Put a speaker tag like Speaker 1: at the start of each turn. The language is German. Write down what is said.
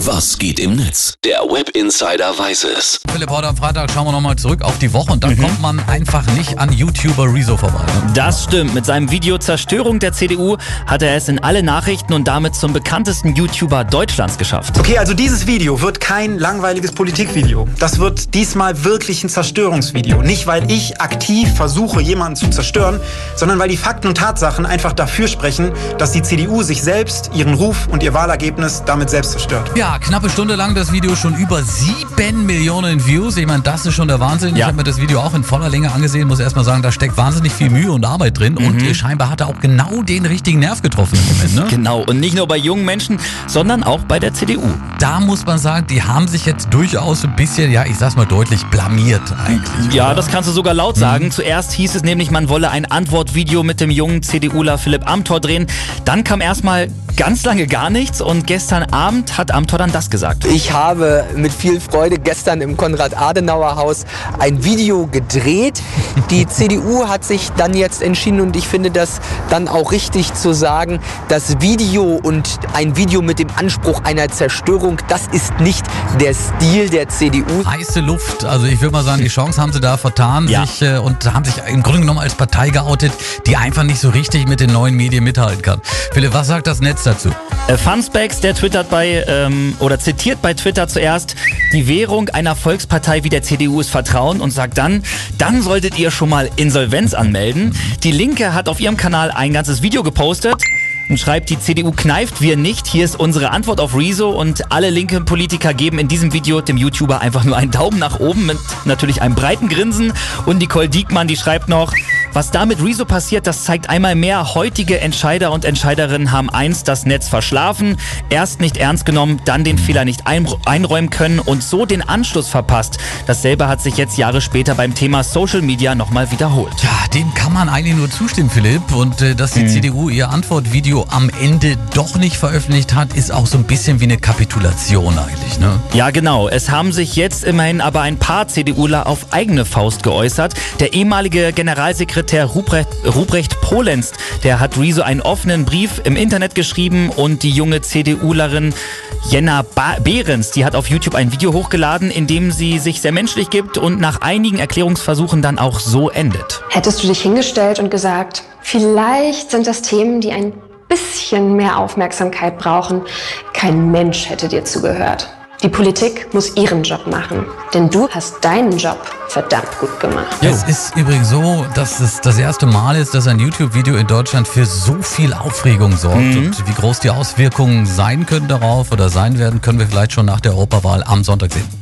Speaker 1: Was geht im Netz? Der Web Insider weiß es.
Speaker 2: Philipp, heute am Freitag schauen wir nochmal zurück auf die Woche und dann kommt man einfach nicht an YouTuber Rezo vorbei. Ne?
Speaker 3: Das stimmt. Mit seinem Video Zerstörung der CDU hat er es in alle Nachrichten und damit zum bekanntesten YouTuber Deutschlands geschafft.
Speaker 4: Okay, also dieses Video wird kein langweiliges Politikvideo. Das wird diesmal wirklich ein Zerstörungsvideo. Nicht, weil ich aktiv versuche, jemanden zu zerstören, sondern weil die Fakten und Tatsachen einfach dafür sprechen, dass die CDU sich selbst, ihren Ruf und ihr Wahlergebnis damit selbst zerstört.
Speaker 2: Ja, knappe Stunde lang das Video schon über sieben Millionen Views. Ich meine, das ist schon der Wahnsinn. Ich
Speaker 3: Ja.
Speaker 2: habe mir das Video auch in voller Länge angesehen, muss erstmal sagen, da steckt wahnsinnig viel Mühe und Arbeit drin und äh, scheinbar hat er auch genau den richtigen Nerv getroffen im Moment. Ne?
Speaker 3: Genau. Und nicht nur bei jungen Menschen, sondern auch bei der CDU.
Speaker 2: Da muss man sagen, die haben sich jetzt durchaus ein bisschen, ja, ich sag's mal deutlich, blamiert eigentlich.
Speaker 3: Ja,
Speaker 2: oder?
Speaker 3: das kannst du sogar laut sagen. Zuerst hieß es nämlich, man wolle ein Antwortvideo mit dem jungen CDUler Philipp Amthor drehen. Dann kam erstmal ganz lange gar nichts und gestern Abend hat Amthor dann das gesagt.
Speaker 5: Ich habe mit viel Freude gestern im Konrad-Adenauer-Haus ein Video gedreht. Die CDU hat sich dann jetzt entschieden und ich finde das dann auch richtig zu sagen, das Video und ein Video mit dem Anspruch einer Zerstörung, das ist nicht der Stil der CDU.
Speaker 2: heiße Luft. Also ich würde mal sagen, die Chance haben sie da vertan
Speaker 3: Ja.
Speaker 2: sich, äh, und haben sich im Grunde genommen als Partei geoutet, die einfach nicht so richtig mit den neuen Medien mithalten kann. Philipp, was sagt das Netz dazu?
Speaker 3: Äh, Funspecs, der twittert bei, ähm, oder zitiert bei Twitter zuerst, die Währung einer Volkspartei wie der CDU ist Vertrauen und sagt dann, dann solltet ihr schon mal Insolvenz anmelden. Die Linke hat auf ihrem Kanal ein ganzes Video gepostet und schreibt, die CDU kneift wir nicht. Hier ist unsere Antwort auf Rezo und alle linken Politiker geben in diesem Video dem YouTuber einfach nur einen Daumen nach oben mit natürlich einem breiten Grinsen. Und Nicole Diekmann, die schreibt noch, was da mit Rezo passiert, das zeigt einmal mehr, heutige Entscheider und Entscheiderinnen haben eins das Netz verschlafen, erst nicht ernst genommen, dann den Fehler nicht ein einräumen können und so den Anschluss verpasst. Dasselbe hat sich jetzt Jahre später beim Thema Social Media nochmal wiederholt.
Speaker 2: Ja, dem kann man eigentlich nur zustimmen, Philipp. Und äh, dass die CDU ihr Antwortvideo am Ende doch nicht veröffentlicht hat, ist auch so ein bisschen wie eine Kapitulation eigentlich. Ne?
Speaker 3: Ja, genau. Es haben sich jetzt immerhin aber ein paar CDUler auf eigene Faust geäußert. Der ehemalige Generalsekretär Ruprecht, Ruprecht Polenz, der hat Rezo einen offenen Brief im Internet geschrieben und die junge CDUlerin Jenna ba Behrens, die hat auf YouTube ein Video hochgeladen, in dem sie sich sehr menschlich gibt und nach einigen Erklärungsversuchen dann auch so endet.
Speaker 6: Hättest du dich hingestellt und gesagt, vielleicht sind das Themen, die ein bisschen mehr Aufmerksamkeit brauchen. Kein Mensch hätte dir zugehört. Die Politik muss ihren Job machen, denn du hast deinen Job verdammt gut gemacht.
Speaker 2: Es ist übrigens so, dass es das erste Mal ist, dass ein YouTube-Video in Deutschland für so viel Aufregung sorgt. Und wie groß die Auswirkungen sein können darauf oder sein werden, können wir vielleicht schon nach der Europawahl am Sonntag sehen.